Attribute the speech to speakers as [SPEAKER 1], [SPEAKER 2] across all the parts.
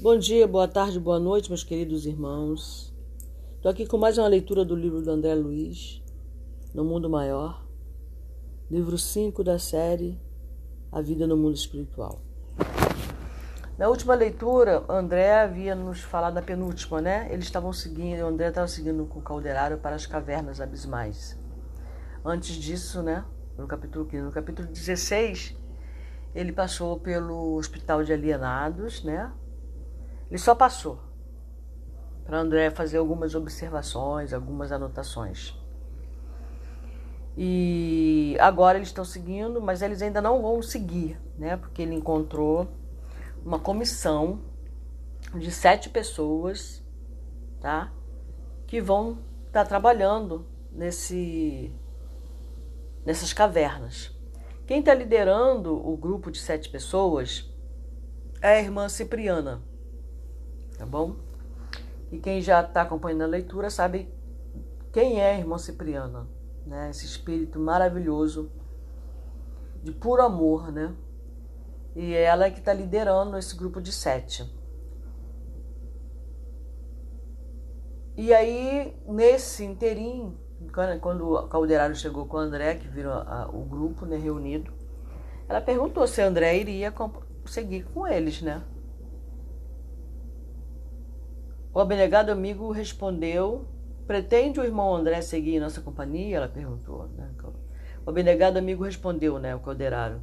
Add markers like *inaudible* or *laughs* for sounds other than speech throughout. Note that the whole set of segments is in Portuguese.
[SPEAKER 1] Bom dia, boa tarde, boa noite, meus queridos irmãos. Estou aqui com mais uma leitura do livro do André Luiz, No Mundo Maior, livro 5 da série A Vida no Mundo Espiritual. Na última leitura, André havia nos falado na penúltima, né? Eles estavam seguindo, André estava seguindo com o Calderário para as cavernas abismais. Antes disso, né? No capítulo 15, no capítulo 16, ele passou pelo hospital de alienados, né? Ele só passou para André fazer algumas observações, algumas anotações. E agora eles estão seguindo, mas eles ainda não vão seguir, né? Porque ele encontrou uma comissão de sete pessoas, tá? Que vão estar tá trabalhando nesse nessas cavernas. Quem está liderando o grupo de sete pessoas é a irmã Cipriana tá bom? E quem já está acompanhando a leitura sabe quem é a irmã Cipriana, né? Esse espírito maravilhoso de puro amor, né? E ela é que está liderando esse grupo de sete. E aí, nesse inteirinho, quando o Calderário chegou com o André, que virou o grupo né, reunido, ela perguntou se André iria seguir com eles, né? O abnegado amigo respondeu: Pretende o irmão André seguir em nossa companhia? Ela perguntou. Né? O abnegado amigo respondeu, né, o calderário,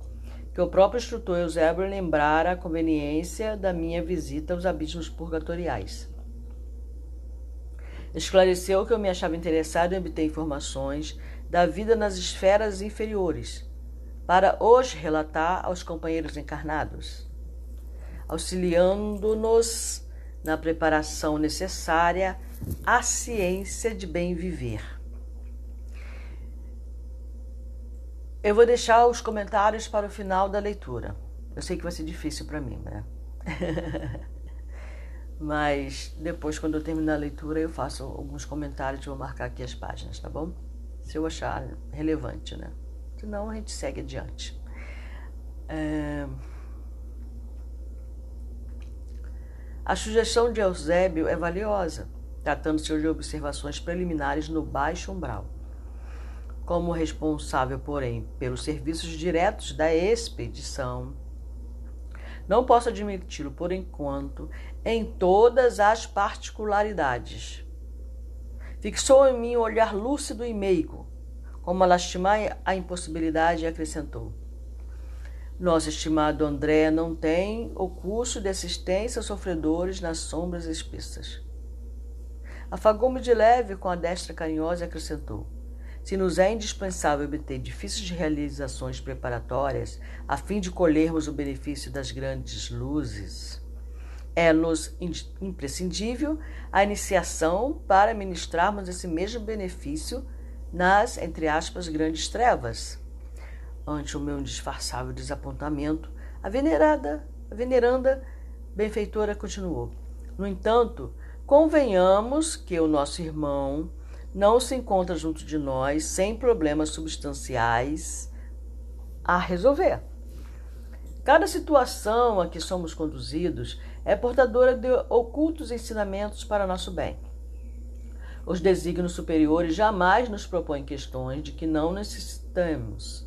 [SPEAKER 1] que o próprio instrutor Eusébio lembrara a conveniência da minha visita aos abismos purgatoriais. Esclareceu que eu me achava interessado em obter informações da vida nas esferas inferiores, para os relatar aos companheiros encarnados, auxiliando-nos na preparação necessária à ciência de bem viver. Eu vou deixar os comentários para o final da leitura. Eu sei que vai ser difícil para mim, né? *laughs* Mas depois, quando eu terminar a leitura, eu faço alguns comentários, vou marcar aqui as páginas, tá bom? Se eu achar relevante, né? Senão a gente segue adiante. É... A sugestão de Eusébio é valiosa, tratando-se de observações preliminares no baixo umbral. Como responsável, porém, pelos serviços diretos da expedição, não posso admiti-lo por enquanto em todas as particularidades. Fixou em mim um olhar lúcido e meigo, como a lastimar a impossibilidade e acrescentou. Nosso estimado André não tem o curso de assistência aos sofredores nas sombras espessas. Afagou-me de leve com a destra carinhosa e acrescentou: Se nos é indispensável obter difíceis realizações preparatórias a fim de colhermos o benefício das grandes luzes, é-nos imprescindível a iniciação para ministrarmos esse mesmo benefício nas, entre aspas, grandes trevas Ante o meu indisfarçável desapontamento, a venerada, a veneranda benfeitora continuou. No entanto, convenhamos que o nosso irmão não se encontra junto de nós sem problemas substanciais a resolver. Cada situação a que somos conduzidos é portadora de ocultos ensinamentos para nosso bem. Os desígnios superiores jamais nos propõem questões de que não necessitamos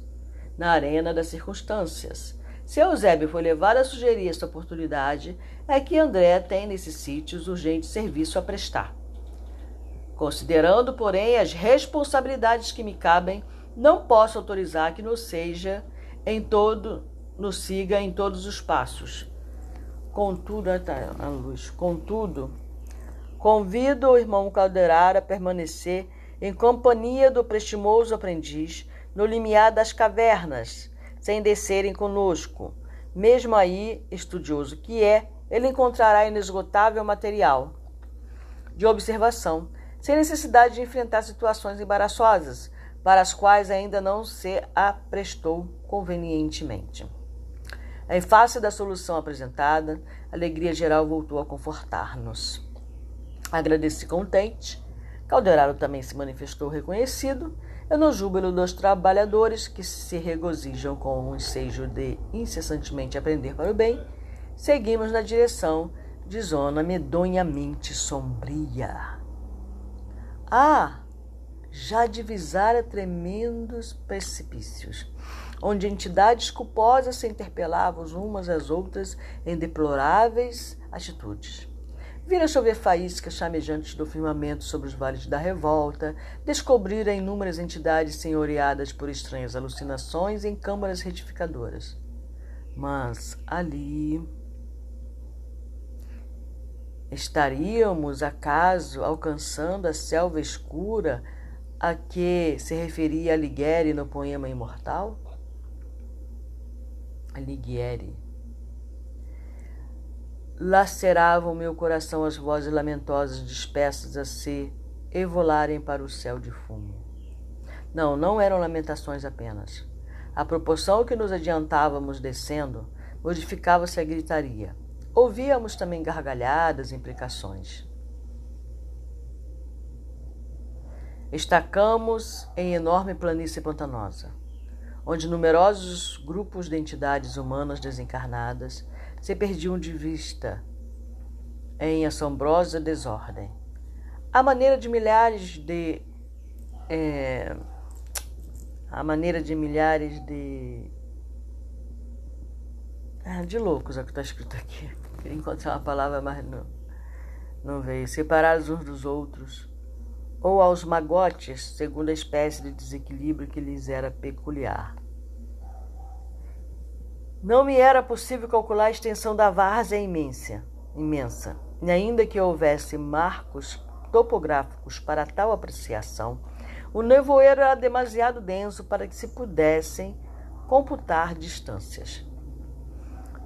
[SPEAKER 1] na arena das circunstâncias. Se Eusébio foi levado a sugerir esta oportunidade, é que André tem nesses sítios urgente serviço a prestar. Considerando, porém, as responsabilidades que me cabem, não posso autorizar que nos seja em todo, nos siga em todos os passos. Contudo, tá, a luz. Contudo, convido o irmão Calderar a permanecer em companhia do prestimoso aprendiz no limiar das cavernas, sem descerem conosco. Mesmo aí, estudioso que é, ele encontrará inesgotável material de observação, sem necessidade de enfrentar situações embaraçosas, para as quais ainda não se aprestou convenientemente. Em face da solução apresentada, a alegria geral voltou a confortar-nos. Agradeci contente. Calderaro também se manifestou reconhecido é no júbilo dos trabalhadores que se regozijam com o ensejo de incessantemente aprender para o bem, seguimos na direção de zona medonhamente sombria. Ah, já divisara tremendos precipícios, onde entidades culposas se interpelavam umas às outras em deploráveis atitudes. Vira chover faíscas chamejantes do firmamento sobre os vales da revolta, descobrira inúmeras entidades senhoreadas por estranhas alucinações em câmaras retificadoras. Mas ali estaríamos acaso alcançando a selva escura a que se referia Alighieri no poema Imortal? Alighieri. Laceravam meu coração as vozes lamentosas dispersas a se evolarem para o céu de fumo. Não, não eram lamentações apenas. À proporção que nos adiantávamos descendo, modificava-se a gritaria. Ouvíamos também gargalhadas e imprecações. Estacamos em enorme planície pantanosa, onde numerosos grupos de entidades humanas desencarnadas se perdiam de vista em assombrosa desordem. A maneira de milhares de. É, a maneira de milhares de. Ah, de loucos é o que está escrito aqui. Queria encontrar uma palavra, mas não, não veio. Separados uns dos outros ou aos magotes, segundo a espécie de desequilíbrio que lhes era peculiar. Não me era possível calcular a extensão da várzea imensa, imensa, e ainda que houvesse marcos topográficos para tal apreciação, o nevoeiro era demasiado denso para que se pudessem computar distâncias.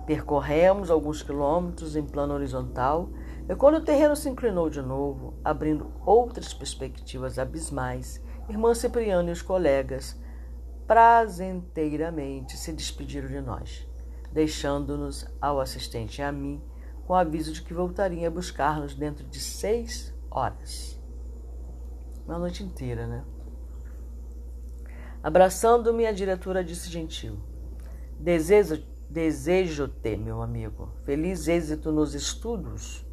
[SPEAKER 1] Percorremos alguns quilômetros em plano horizontal e quando o terreno se inclinou de novo, abrindo outras perspectivas abismais, irmã Cipriano e os colegas prazenteiramente se despediram de nós, deixando-nos ao assistente e a mim com o aviso de que voltariam a buscar-nos dentro de seis horas. Uma noite inteira, né? Abraçando-me, a diretora disse gentil: Desejo-te, desejo meu amigo, feliz êxito nos estudos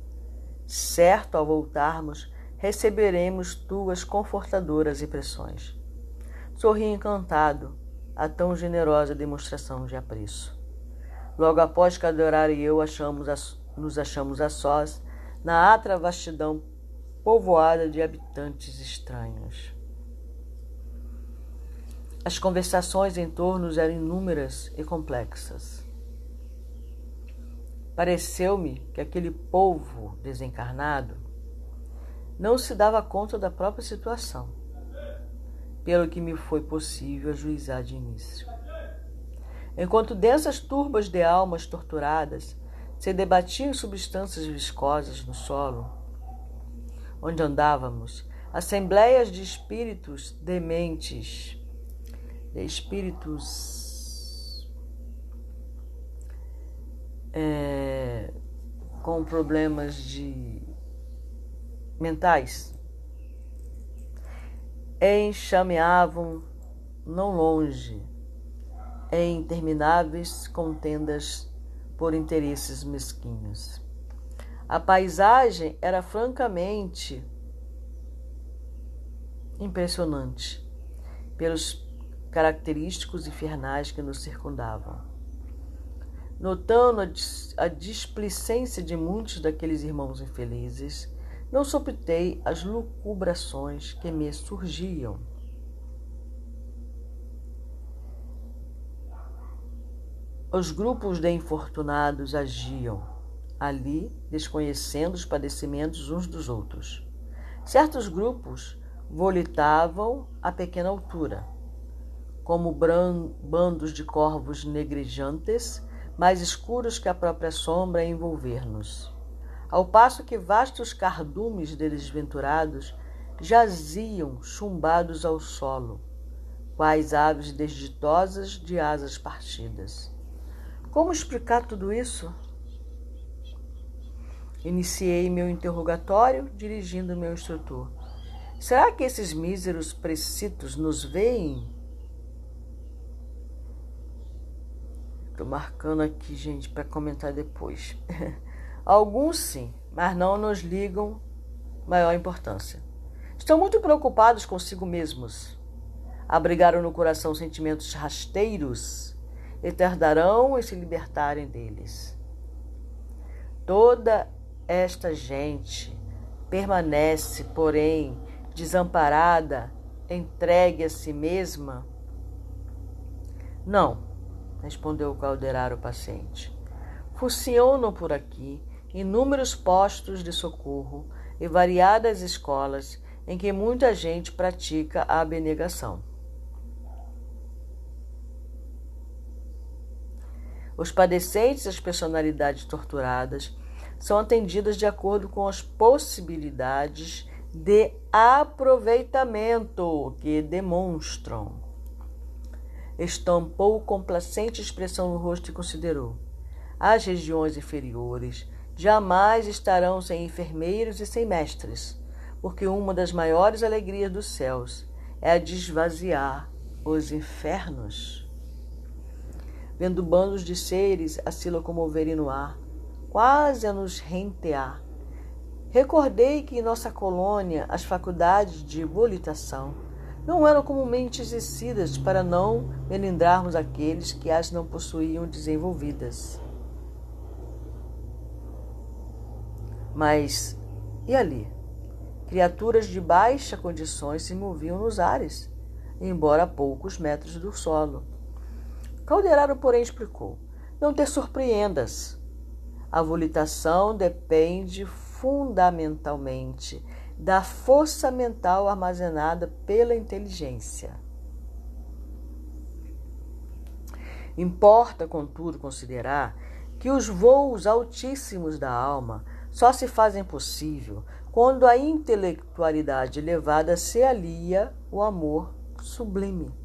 [SPEAKER 1] Certo, ao voltarmos, receberemos tuas confortadoras impressões. Sorri encantado a tão generosa demonstração de apreço. Logo após que Adorar e eu achamos a, nos achamos a sós na atra vastidão povoada de habitantes estranhos. As conversações em torno eram inúmeras e complexas. Pareceu-me que aquele povo desencarnado não se dava conta da própria situação, pelo que me foi possível ajuizar de início. Enquanto densas turbas de almas torturadas se debatiam substâncias viscosas no solo, onde andávamos, assembleias de espíritos dementes, de espíritos é, com problemas de mentais enxameavam não longe em intermináveis contendas por interesses mesquinhos. A paisagem era francamente impressionante pelos característicos infernais que nos circundavam. Notando a, displicência de muitos daqueles irmãos infelizes, não sopitei as lucubrações que me surgiam. Os grupos de infortunados agiam ali, desconhecendo os padecimentos uns dos outros. Certos grupos volitavam a pequena altura, como bandos de corvos negrijantes mais escuros que a própria sombra a envolver-nos. Ao passo que vastos cardumes de desventurados jaziam chumbados ao solo, quais aves desditosas de asas partidas. Como explicar tudo isso? Iniciei meu interrogatório dirigindo meu instrutor. Será que esses míseros precitos nos veem Tô marcando aqui, gente, para comentar depois. *laughs* Alguns sim, mas não nos ligam maior importância. Estão muito preocupados consigo mesmos. Abrigaram no coração sentimentos rasteiros e tardarão em se libertarem deles. Toda esta gente permanece, porém, desamparada, entregue a si mesma? Não, respondeu o caldeiraro paciente. Funcionam por aqui inúmeros postos de socorro e variadas escolas em que muita gente pratica a abnegação. Os padecentes e as personalidades torturadas são atendidas de acordo com as possibilidades de aproveitamento que demonstram. Estampou complacente expressão no rosto e considerou: as regiões inferiores jamais estarão sem enfermeiros e sem mestres, porque uma das maiores alegrias dos céus é a de esvaziar os infernos. Vendo bandos de seres a se locomoverem no ar, quase a nos rentear, recordei que em nossa colônia as faculdades de volitação não eram comumente exercidas para não melindrarmos aqueles que as não possuíam desenvolvidas. Mas e ali? Criaturas de baixa condições se moviam nos ares, embora a poucos metros do solo. Calderaro, porém, explicou: Não te surpreendas. A volitação depende fundamentalmente da força mental armazenada pela inteligência. Importa, contudo, considerar que os voos altíssimos da alma só se fazem possível quando a intelectualidade elevada se alia o amor sublime.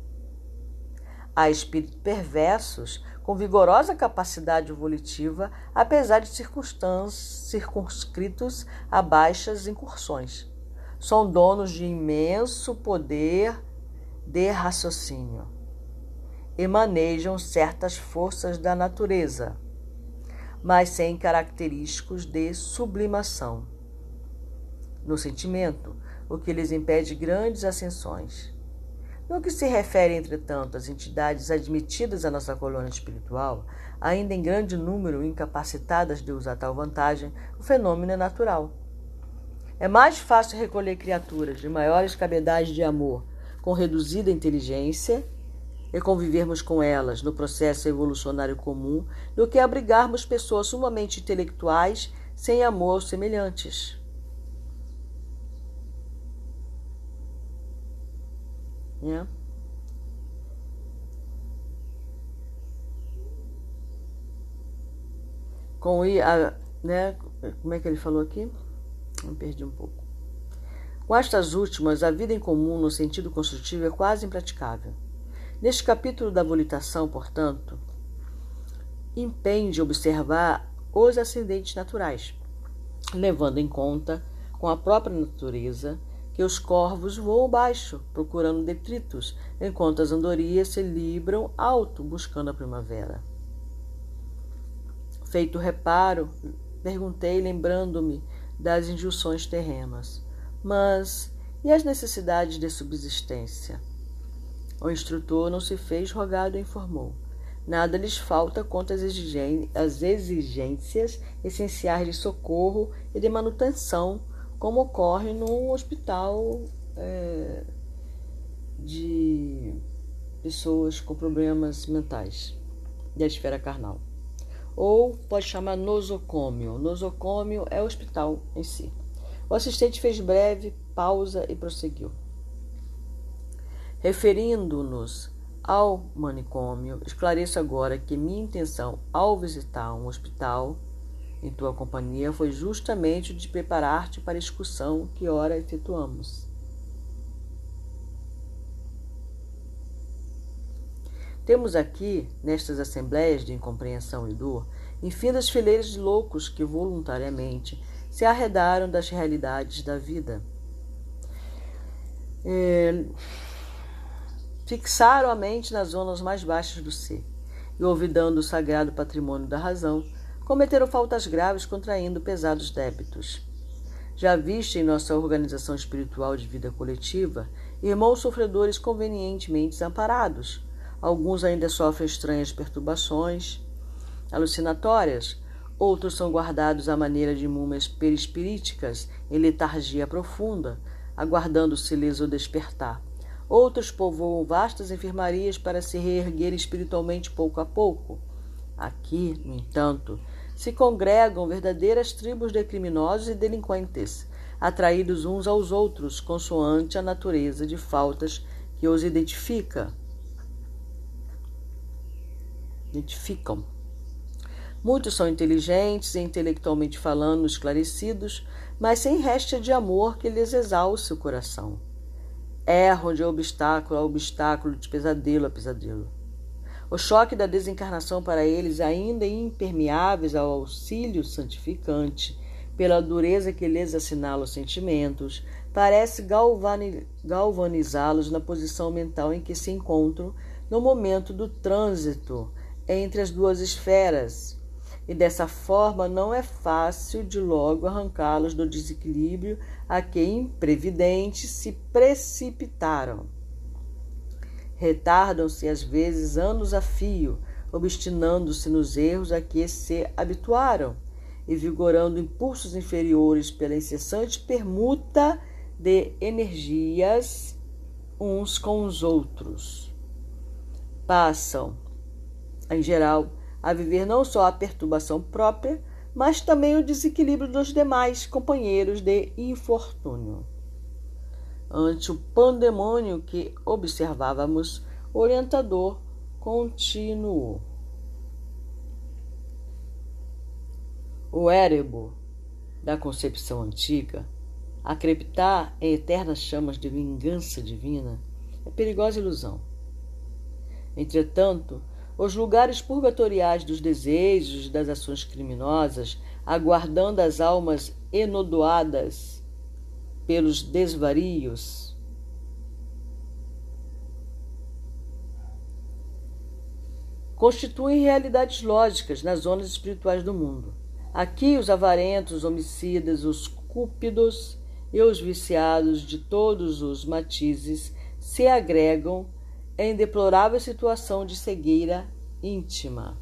[SPEAKER 1] Há espíritos perversos com vigorosa capacidade volitiva, apesar de circunscritos a baixas incursões. São donos de imenso poder de raciocínio e manejam certas forças da natureza mas sem característicos de sublimação. No sentimento, o que lhes impede grandes ascensões. No que se refere, entretanto, às entidades admitidas à nossa colônia espiritual, ainda em grande número incapacitadas de usar tal vantagem, o fenômeno é natural. É mais fácil recolher criaturas de maiores capacidades de amor com reduzida inteligência e convivermos com elas no processo evolucionário comum do que abrigarmos pessoas sumamente intelectuais sem amor aos semelhantes. Né? Com a, né, como é que ele falou aqui? Me perdi um pouco. Com estas últimas, a vida em comum no sentido construtivo é quase impraticável. Neste capítulo da volitação, portanto, impende observar os ascendentes naturais, levando em conta, com a própria natureza, que os corvos voam baixo, procurando detritos, enquanto as andorias se libram alto, buscando a primavera. Feito o reparo, perguntei, lembrando-me das injunções terrenas. Mas e as necessidades de subsistência? O instrutor não se fez rogado e informou. Nada lhes falta quanto às exigências essenciais de socorro e de manutenção, como ocorre num hospital é, de pessoas com problemas mentais da esfera carnal. Ou pode chamar nosocômio. Nosocômio é o hospital em si. O assistente fez breve pausa e prosseguiu. Referindo-nos ao manicômio, esclareço agora que minha intenção ao visitar um hospital em tua companhia foi justamente de preparar-te para a excursão que ora efetuamos. Temos aqui, nestas assembleias de incompreensão e dor, infindas fileiras de loucos que voluntariamente se arredaram das realidades da vida. É, fixaram a mente nas zonas mais baixas do ser, e olvidando o sagrado patrimônio da razão, cometeram faltas graves contraindo pesados débitos. Já viste em nossa organização espiritual de vida coletiva irmãos sofredores convenientemente desamparados. Alguns ainda sofrem estranhas perturbações alucinatórias, outros são guardados à maneira de múmias perispiríticas em letargia profunda, aguardando-se lhes o despertar. Outros povoam vastas enfermarias para se reerguer espiritualmente pouco a pouco. Aqui, no entanto, se congregam verdadeiras tribos de criminosos e delinquentes, atraídos uns aos outros, consoante a natureza de faltas que os identifica. Identificam. Muitos são inteligentes e intelectualmente falando esclarecidos, mas sem réstia de amor que lhes exalce o coração. Erram de obstáculo a obstáculo, de pesadelo a pesadelo. O choque da desencarnação para eles, ainda impermeáveis ao auxílio santificante, pela dureza que lhes assinala os sentimentos, parece galvanizá-los na posição mental em que se encontram no momento do trânsito entre as duas esferas, e dessa forma não é fácil de logo arrancá-los do desequilíbrio a que imprevidentes se precipitaram. Retardam-se às vezes anos a fio, obstinando-se nos erros a que se habituaram e vigorando impulsos inferiores pela incessante permuta de energias uns com os outros. Passam, em geral, a viver não só a perturbação própria, mas também o desequilíbrio dos demais companheiros de infortúnio ante o pandemônio que observávamos, o orientador continuou. O érebo da concepção antiga, a crepitar em eternas chamas de vingança divina, é perigosa ilusão. Entretanto, os lugares purgatoriais dos desejos e das ações criminosas, aguardando as almas enodoadas pelos desvarios. Constituem realidades lógicas nas zonas espirituais do mundo. Aqui, os avarentos, os homicidas, os cúpidos e os viciados de todos os matizes se agregam em deplorável situação de cegueira íntima.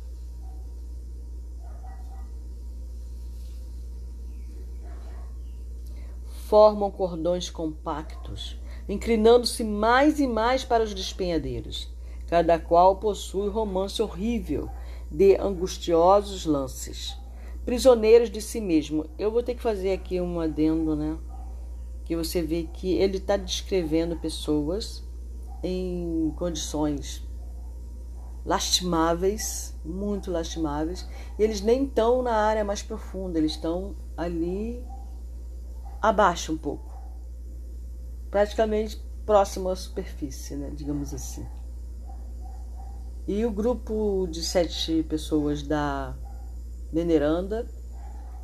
[SPEAKER 1] formam cordões compactos, inclinando-se mais e mais para os despenhadeiros. Cada qual possui romance horrível de angustiosos lances. Prisioneiros de si mesmo. Eu vou ter que fazer aqui um adendo, né? Que você vê que ele está descrevendo pessoas em condições lastimáveis, muito lastimáveis, e eles nem estão na área mais profunda, eles estão ali abaixo um pouco, praticamente próximo à superfície, né, digamos assim. E o grupo de sete pessoas da Veneranda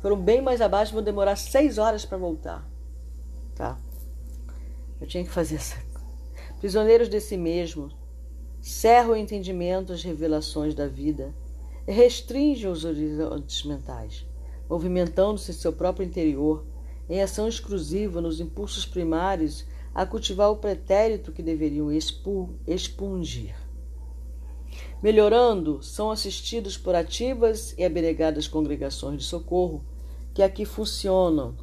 [SPEAKER 1] foram bem mais abaixo, vão demorar seis horas para voltar. Tá? Eu tinha que fazer essa. Prisioneiros de si mesmo, cerram o entendimento às revelações da vida e restringem os horizontes mentais, movimentando-se seu próprio interior em ação exclusiva nos impulsos primários a cultivar o pretérito que deveriam expungir. Melhorando, são assistidos por ativas e abnegadas congregações de socorro que aqui funcionam,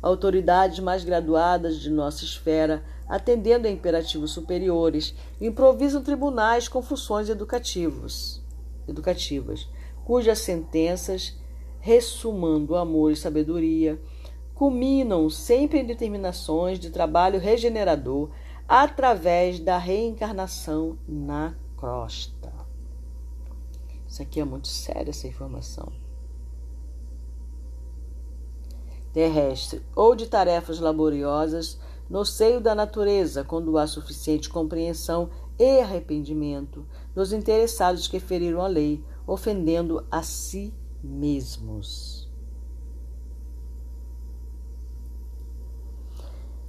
[SPEAKER 1] autoridades mais graduadas de nossa esfera, atendendo a imperativos superiores, improvisam tribunais com funções educativos, educativas, cujas sentenças, ressumando amor e sabedoria, culminam sempre em determinações de trabalho regenerador através da reencarnação na crosta. Isso aqui é muito sério, essa informação. Terrestre ou de tarefas laboriosas no seio da natureza, quando há suficiente compreensão e arrependimento dos interessados que feriram a lei, ofendendo a si mesmos.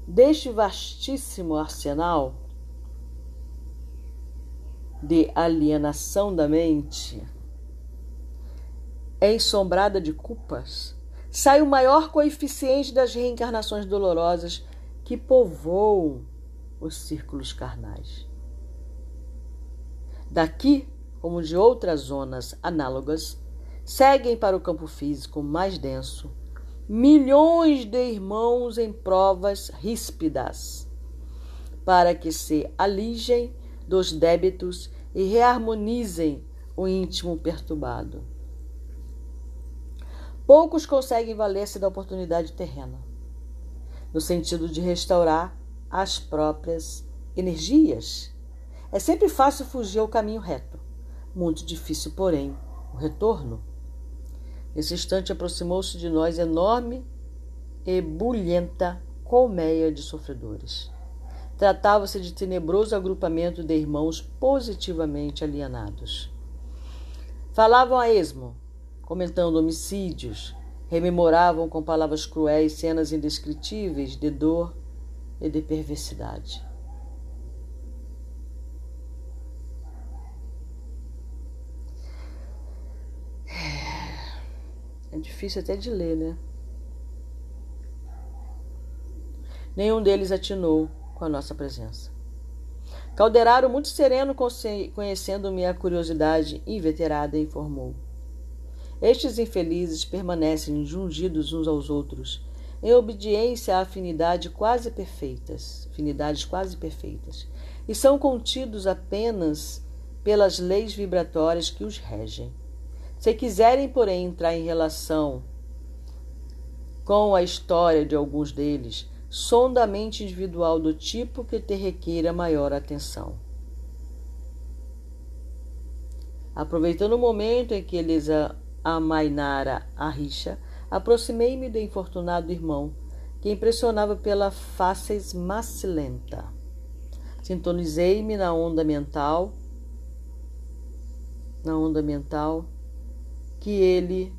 [SPEAKER 1] Deste vastíssimo arsenal de alienação da mente, ensombrada de culpas, sai o maior coeficiente das reencarnações dolorosas que povoam os círculos carnais. Daqui, como de outras zonas análogas, seguem para o campo físico mais denso milhões de irmãos em provas ríspidas, para que se alijem dos débitos e reharmonizem o íntimo perturbado. Poucos conseguem valer-se da oportunidade terrena, no sentido de restaurar as próprias energias. É sempre fácil fugir ao caminho reto, muito difícil, porém, o retorno. Nesse instante aproximou-se de nós enorme e bulhenta colmeia de sofredores. Tratava-se de tenebroso agrupamento de irmãos positivamente alienados. Falavam a esmo, comentando homicídios, rememoravam com palavras cruéis cenas indescritíveis de dor e de perversidade. É difícil até de ler, né? Nenhum deles atinou com a nossa presença. Calderaro, muito sereno, conhecendo minha curiosidade inveterada, informou: Estes infelizes permanecem jungidos uns aos outros, em obediência a afinidade quase perfeitas, afinidades quase perfeitas, e são contidos apenas pelas leis vibratórias que os regem. Se quiserem, porém, entrar em relação com a história de alguns deles, sonda a mente individual do tipo que te requeira maior atenção. Aproveitando o momento em que eles amainara a rixa, aproximei-me do infortunado irmão, que impressionava pela face macilenta. Sintonizei-me na onda mental, na onda mental que ele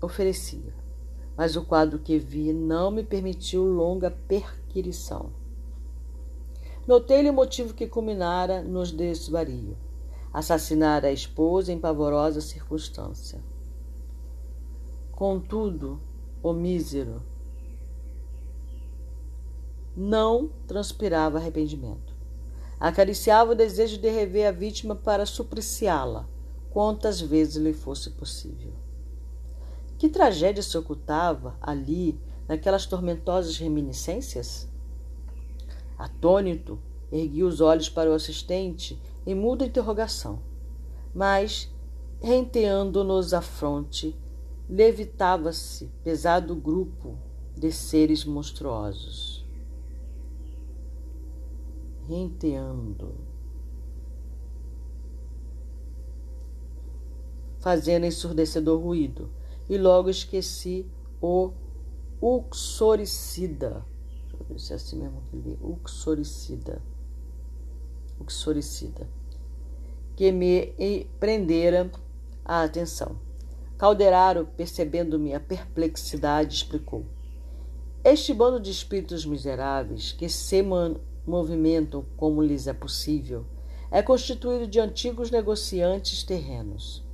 [SPEAKER 1] oferecia. Mas o quadro que vi não me permitiu longa perquirição. Notei-lhe o motivo que culminara nos desvario. Assassinar a esposa em pavorosa circunstância. Contudo, o mísero não transpirava arrependimento. Acariciava o desejo de rever a vítima para supliciá-la quantas vezes lhe fosse possível. Que tragédia se ocultava ali naquelas tormentosas reminiscências? Atônito, ergui os olhos para o assistente em muda interrogação, mas, renteando-nos a fronte, levitava-se pesado grupo de seres monstruosos. Renteando. fazendo ensurdecedor ruído, e logo esqueci o uxoricida. Deixa eu ver se é assim mesmo que. Uxoricida. Uxoricida. Que me prendera a atenção. Calderaro, percebendo minha perplexidade, explicou. Este bando de espíritos miseráveis que se movimentam como lhes é possível é constituído de antigos negociantes terrenos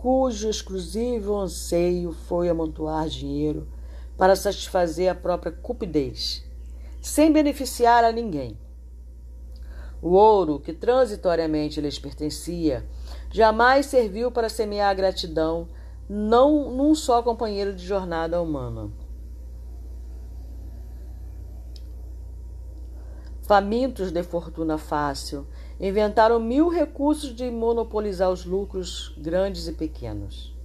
[SPEAKER 1] cujo exclusivo anseio foi amontoar dinheiro para satisfazer a própria cupidez, sem beneficiar a ninguém. O ouro que transitoriamente lhes pertencia jamais serviu para semear a gratidão não num só companheiro de jornada humana. Famintos de fortuna fácil, inventaram mil recursos de monopolizar os lucros grandes e pequenos.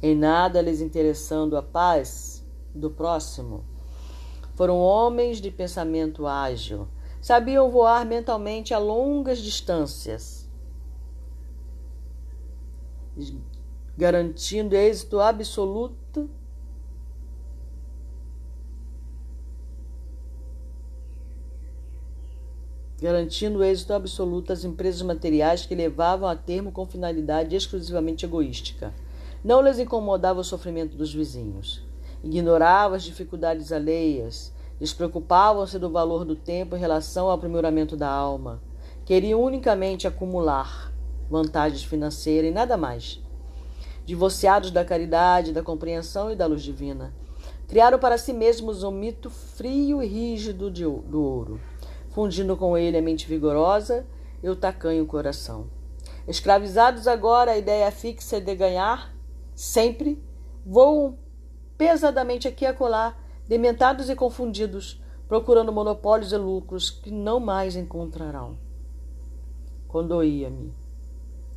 [SPEAKER 1] Em nada lhes interessando a paz do próximo. Foram homens de pensamento ágil, sabiam voar mentalmente a longas distâncias, garantindo êxito absoluto garantindo êxito absoluto às empresas materiais que levavam a termo com finalidade exclusivamente egoística. Não lhes incomodava o sofrimento dos vizinhos. Ignoravam as dificuldades alheias, despreocupavam-se do valor do tempo em relação ao aprimoramento da alma. Queriam unicamente acumular vantagens financeiras e nada mais. divorciados da caridade, da compreensão e da luz divina. Criaram para si mesmos um mito frio e rígido de, do ouro, fundindo com ele a mente vigorosa e o tacanho coração. Escravizados agora à ideia fixa de ganhar, sempre, voam pesadamente aqui e acolá, dementados e confundidos, procurando monopólios e lucros que não mais encontrarão. Condoía-me.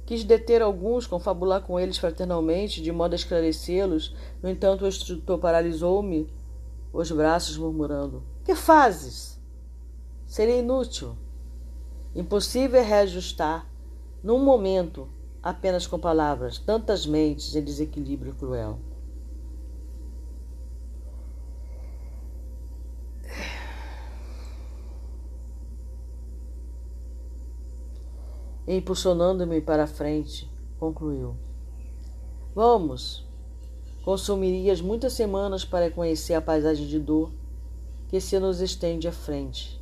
[SPEAKER 1] Quis deter alguns, confabular com eles fraternalmente, de modo a esclarecê-los. No entanto, o instrutor paralisou-me os braços, murmurando: Que fazes? Seria inútil. Impossível é reajustar, num momento, apenas com palavras, tantas mentes em desequilíbrio cruel. Impulsionando-me para a frente, concluiu: Vamos! Consumirias muitas semanas para conhecer a paisagem de dor que se nos estende à frente,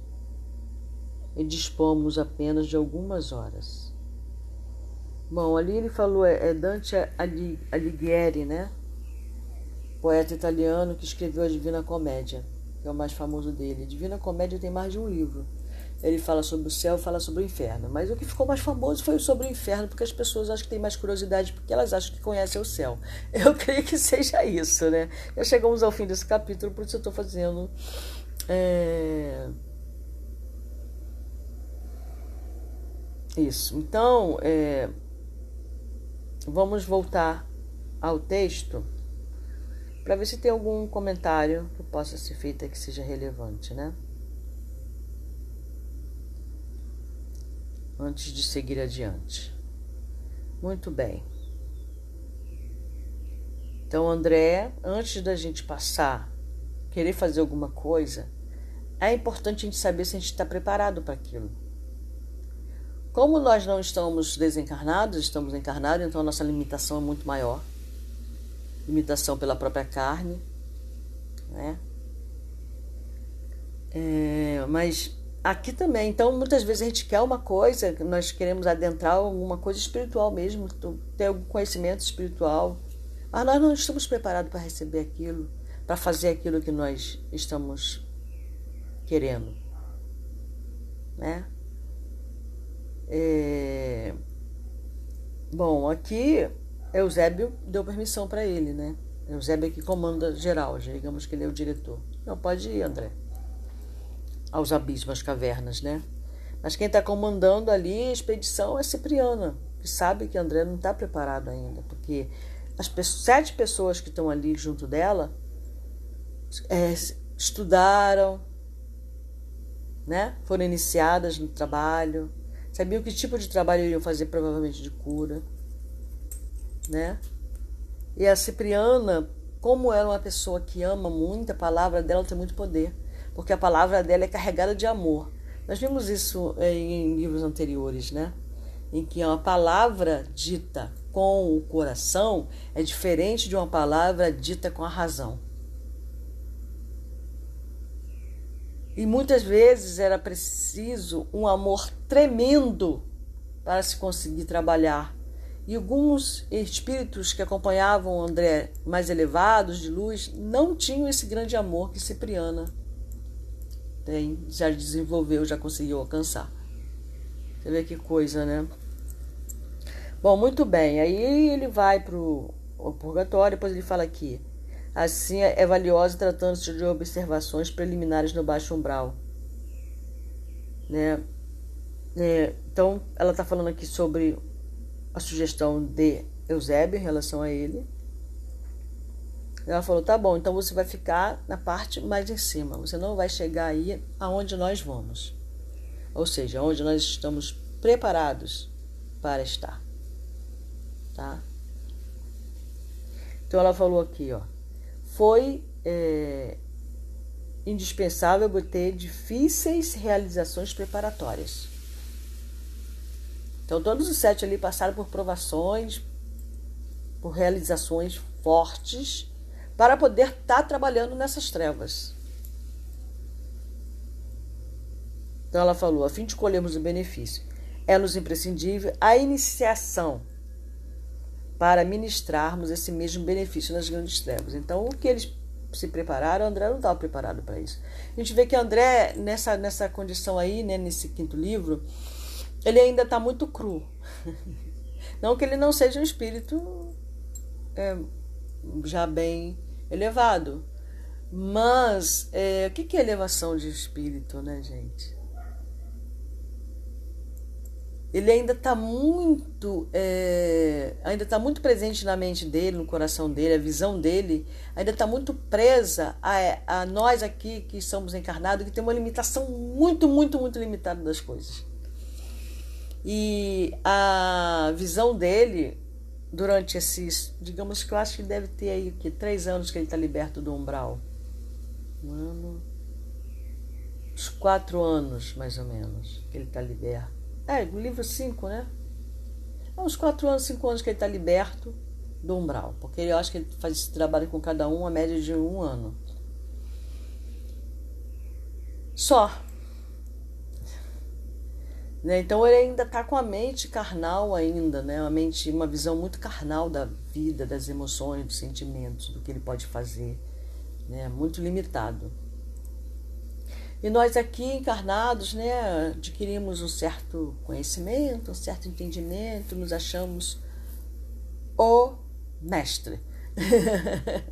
[SPEAKER 1] e dispomos apenas de algumas horas. Bom, ali ele falou, é, é Dante Alighieri, né? Poeta italiano que escreveu a Divina Comédia, que é o mais famoso dele. A Divina Comédia tem mais de um livro. Ele fala sobre o céu, fala sobre o inferno. Mas o que ficou mais famoso foi sobre o inferno, porque as pessoas acham que têm mais curiosidade, porque elas acham que conhecem o céu. *laughs* Eu creio que seja isso, né? Já chegamos ao fim desse capítulo, por isso eu estou fazendo. É... Isso. Então, é... vamos voltar ao texto para ver se tem algum comentário que possa ser feito que seja relevante, né? Antes de seguir adiante. Muito bem. Então, André, antes da gente passar, querer fazer alguma coisa, é importante a gente saber se a gente está preparado para aquilo. Como nós não estamos desencarnados, estamos encarnados, então a nossa limitação é muito maior. Limitação pela própria carne, né? É, mas aqui também. Então, muitas vezes a gente quer uma coisa, nós queremos adentrar alguma coisa espiritual mesmo, ter algum conhecimento espiritual, mas nós não estamos preparados para receber aquilo, para fazer aquilo que nós estamos querendo, né? É... Bom, aqui Eusébio deu permissão para ele, né? Eusébio é que comanda geral, digamos que ele é o diretor. Não, pode ir, André aos abismos, às cavernas, né? Mas quem está comandando ali a expedição é Cipriana, que sabe que André não está preparado ainda, porque as sete pessoas que estão ali junto dela é, estudaram, né? Foram iniciadas no trabalho, sabiam que tipo de trabalho iriam fazer, provavelmente de cura, né? E a Cipriana, como ela é uma pessoa que ama muito, a palavra dela tem muito poder porque a palavra dela é carregada de amor. Nós vimos isso eh, em livros anteriores, né? Em que uma palavra dita com o coração é diferente de uma palavra dita com a razão. E muitas vezes era preciso um amor tremendo para se conseguir trabalhar. E alguns espíritos que acompanhavam André mais elevados de luz não tinham esse grande amor que Cipriana tem, já desenvolveu, já conseguiu alcançar. Você vê que coisa, né? Bom, muito bem. Aí ele vai para o purgatório, depois ele fala aqui. Assim é valiosa tratando-se de observações preliminares no baixo umbral. Né? É, então, ela está falando aqui sobre a sugestão de Eusébio em relação a ele. Ela falou: tá bom, então você vai ficar na parte mais em cima, você não vai chegar aí aonde nós vamos. Ou seja, onde nós estamos preparados para estar. Tá? Então ela falou aqui, ó. Foi é, indispensável obter difíceis realizações preparatórias. Então todos os sete ali passaram por provações, por realizações fortes para poder estar tá trabalhando nessas trevas. Então ela falou: a fim de colhermos o benefício, é-nos imprescindível a iniciação para ministrarmos esse mesmo benefício nas grandes trevas. Então, o que eles se prepararam, André não estava preparado para isso. A gente vê que André, nessa, nessa condição aí, né, nesse quinto livro, ele ainda está muito cru. *laughs* Não que ele não seja um espírito é, já bem elevado. Mas é, o que é elevação de espírito, né, gente? Ele ainda está muito, é, ainda está muito presente na mente dele, no coração dele, a visão dele ainda está muito presa a, a nós aqui que somos encarnados, que tem uma limitação muito, muito, muito limitada das coisas. E a visão dele durante esses, digamos que eu acho que deve ter aí que três anos que ele está liberto do umbral, um ano, uns quatro anos mais ou menos que ele está liberto. É, o livro 5, né? É uns quatro anos, cinco anos que ele está liberto do umbral, porque eu acho que ele faz esse trabalho com cada um a média de um ano. Só. Né? Então ele ainda está com a mente carnal ainda, né? Uma mente, uma visão muito carnal da vida, das emoções, dos sentimentos, do que ele pode fazer, né? Muito limitado. E nós aqui encarnados, né, adquirimos um certo conhecimento, um certo entendimento, nos achamos o mestre. *laughs*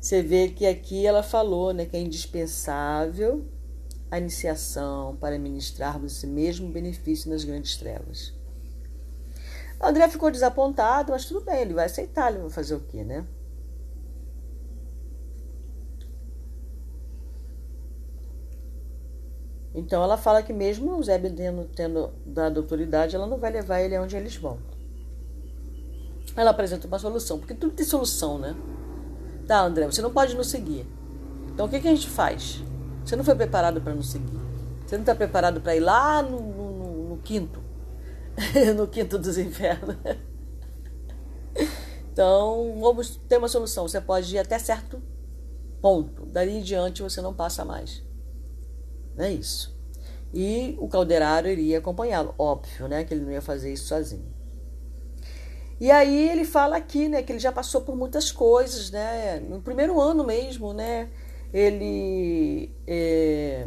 [SPEAKER 1] Você vê que aqui ela falou, né, que é indispensável a iniciação para ministrarmos esse mesmo benefício nas grandes trevas. André ficou desapontado, mas tudo bem, ele vai aceitar, ele vai fazer o quê, né? Então ela fala que mesmo o Zé tendo, tendo dado autoridade, ela não vai levar ele aonde eles vão. Ela apresenta uma solução, porque tudo tem solução, né? Tá, André, você não pode nos seguir. Então o que, que a gente faz? Você não foi preparado para nos seguir. Você não está preparado para ir lá no, no, no quinto, *laughs* no quinto dos infernos. Então, vamos ter uma solução. Você pode ir até certo ponto. Dali em diante você não passa mais. É isso. E o calderário iria acompanhá-lo. Óbvio, né? Que ele não ia fazer isso sozinho. E aí ele fala aqui, né? Que ele já passou por muitas coisas, né? No primeiro ano mesmo, né? Ele é,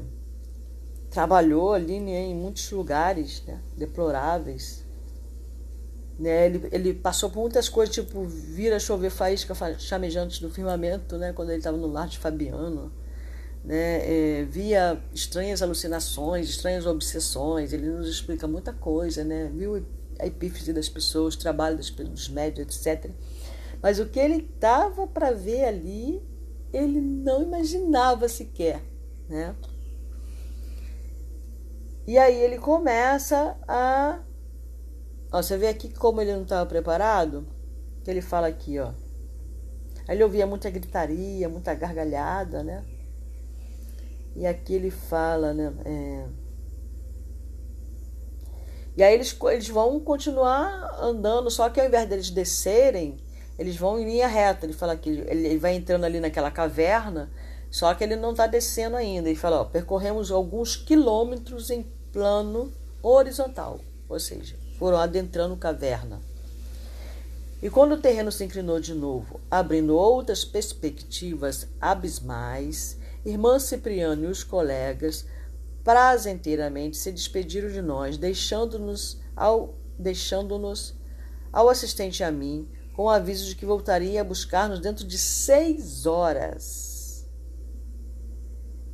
[SPEAKER 1] trabalhou ali né, em muitos lugares né, deploráveis. Né, ele, ele passou por muitas coisas, tipo vira chover faísca chamejantes do firmamento, né, quando ele estava no lar de Fabiano. Né, é, via estranhas alucinações, estranhas obsessões, ele nos explica muita coisa, né, viu a epífise das pessoas, o trabalho dos, médios, etc. Mas o que ele estava para ver ali ele não imaginava sequer, né? E aí ele começa a. Ó, você vê aqui como ele não estava preparado? Ele fala aqui, ó. Aí ele ouvia muita gritaria, muita gargalhada, né? E aqui ele fala, né? É... E aí eles, eles vão continuar andando, só que ao invés deles descerem, eles vão em linha reta. Ele fala que ele vai entrando ali naquela caverna, só que ele não está descendo ainda. Ele fala: ó, percorremos alguns quilômetros em plano horizontal, ou seja, foram adentrando caverna. E quando o terreno se inclinou de novo, abrindo outras perspectivas abismais, irmã Cipriano e os colegas prazenteiramente se despediram de nós, deixando-nos ao deixando-nos ao assistente a mim com o aviso de que voltaria a buscar-nos dentro de seis horas.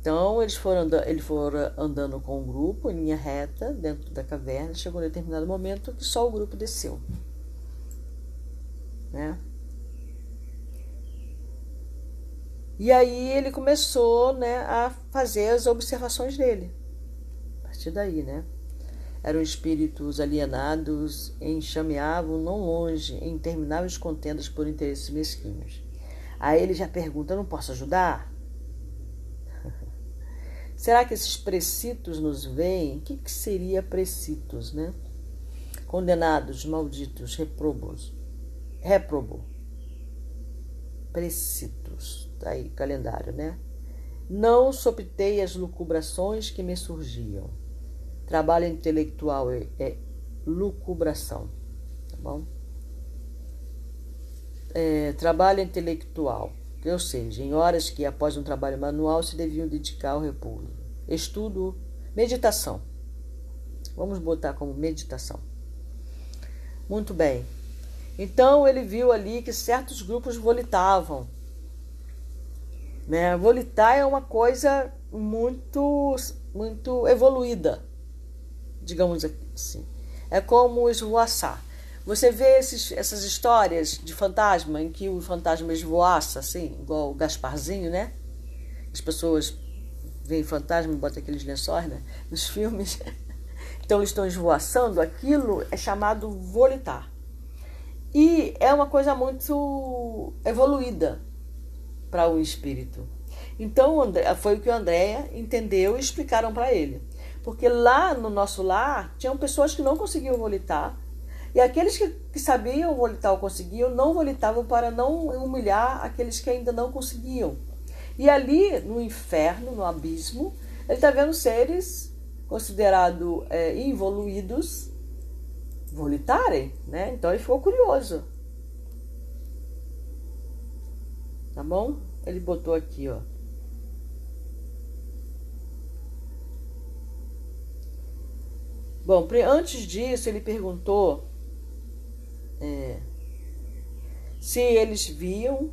[SPEAKER 1] Então eles foram, andando, ele foram andando com o grupo em linha reta dentro da caverna. Chegou um determinado momento que só o grupo desceu. Né? E aí ele começou né, a fazer as observações dele. A partir daí, né? Eram espíritos alienados, enxameavam não longe, em intermináveis contendas por interesses mesquinhos. Aí ele já pergunta: não posso ajudar? *laughs* Será que esses precitos nos veem? O que, que seria precitos, né? Condenados, malditos, reprobos. Reprobo. Precitos. Tá aí, calendário, né? Não soptei as lucubrações que me surgiam Trabalho intelectual é, é lucubração, tá bom? é, trabalho intelectual, ou seja, em horas que após um trabalho manual se deviam dedicar ao repouso. Estudo, meditação. Vamos botar como meditação. Muito bem. Então ele viu ali que certos grupos volitavam. Né? Volitar é uma coisa muito, muito evoluída, digamos assim. É como esvoaçar. Você vê esses, essas histórias de fantasma em que o fantasma esvoaça, assim, igual o Gasparzinho, né? As pessoas veem fantasma e botam aqueles lençóis, né? Nos filmes. *laughs* Então eles estão esvoaçando, aquilo é chamado volitar. E é uma coisa muito evoluída para o espírito. Então foi o que o André entendeu e explicaram para ele. Porque lá no nosso lar tinham pessoas que não conseguiam volitar e aqueles que, que sabiam volitar ou conseguiam, não volitavam para não humilhar aqueles que ainda não conseguiam. E ali, no inferno, no abismo, ele está vendo seres considerados é, involuídos volitarem, né? Então ele ficou curioso. Tá bom? Ele botou aqui, ó. Bom, antes disso, ele perguntou é, se eles viam,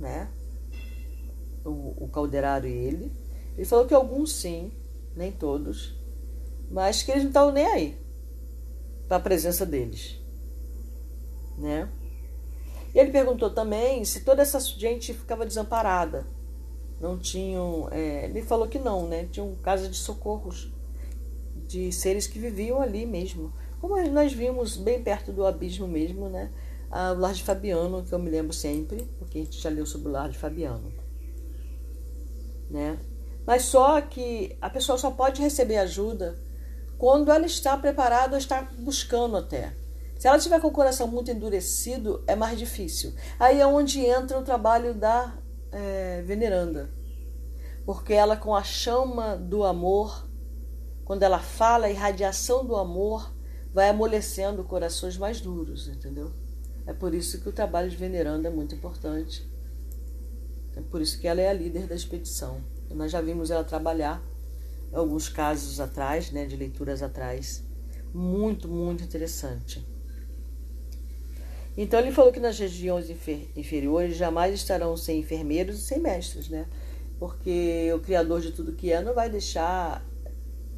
[SPEAKER 1] né, o, o e ele, ele falou que alguns sim, nem todos, mas que eles não estavam nem aí para a presença deles, né? E ele perguntou também se toda essa gente ficava desamparada, não tinham, é, ele falou que não, né? Tinham casas de socorros de seres que viviam ali mesmo, como nós vimos bem perto do abismo mesmo, né? o lar de Fabiano, que eu me lembro sempre, porque a gente já leu sobre o lar de Fabiano. Né? Mas só que a pessoa só pode receber ajuda quando ela está preparada ou está buscando até. Se ela tiver com o coração muito endurecido, é mais difícil. Aí é onde entra o trabalho da é, veneranda. Porque ela, com a chama do amor, quando ela fala a irradiação do amor, vai amolecendo corações mais duros, entendeu? É por isso que o trabalho de veneranda é muito importante. É por isso que ela é a líder da expedição. Nós já vimos ela trabalhar alguns casos atrás, né, de leituras atrás. Muito, muito interessante. Então ele falou que nas regiões inferiores jamais estarão sem enfermeiros e sem mestres, né? Porque o Criador de tudo que é não vai deixar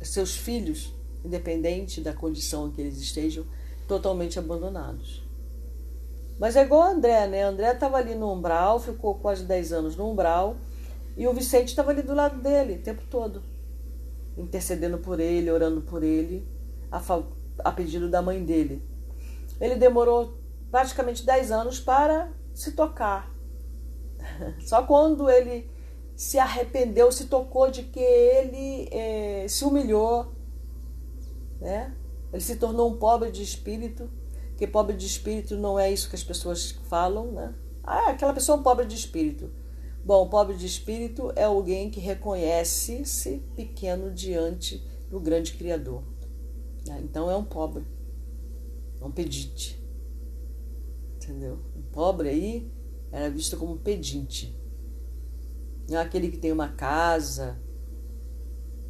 [SPEAKER 1] seus filhos independente da condição em que eles estejam, totalmente abandonados. Mas é igual o André, né? André estava ali no umbral, ficou quase 10 anos no umbral, e o Vicente estava ali do lado dele o tempo todo, intercedendo por ele, orando por ele, a, a pedido da mãe dele. Ele demorou praticamente 10 anos para se tocar. *laughs* Só quando ele se arrependeu, se tocou de que ele eh, se humilhou, né? Ele se tornou um pobre de espírito, que pobre de espírito não é isso que as pessoas falam, né? Ah, aquela pessoa é um pobre de espírito. Bom, pobre de espírito é alguém que reconhece-se pequeno diante do grande Criador. Né? Então é um pobre, é um pedinte. Entendeu? Um pobre aí era visto como pedinte. Não é aquele que tem uma casa,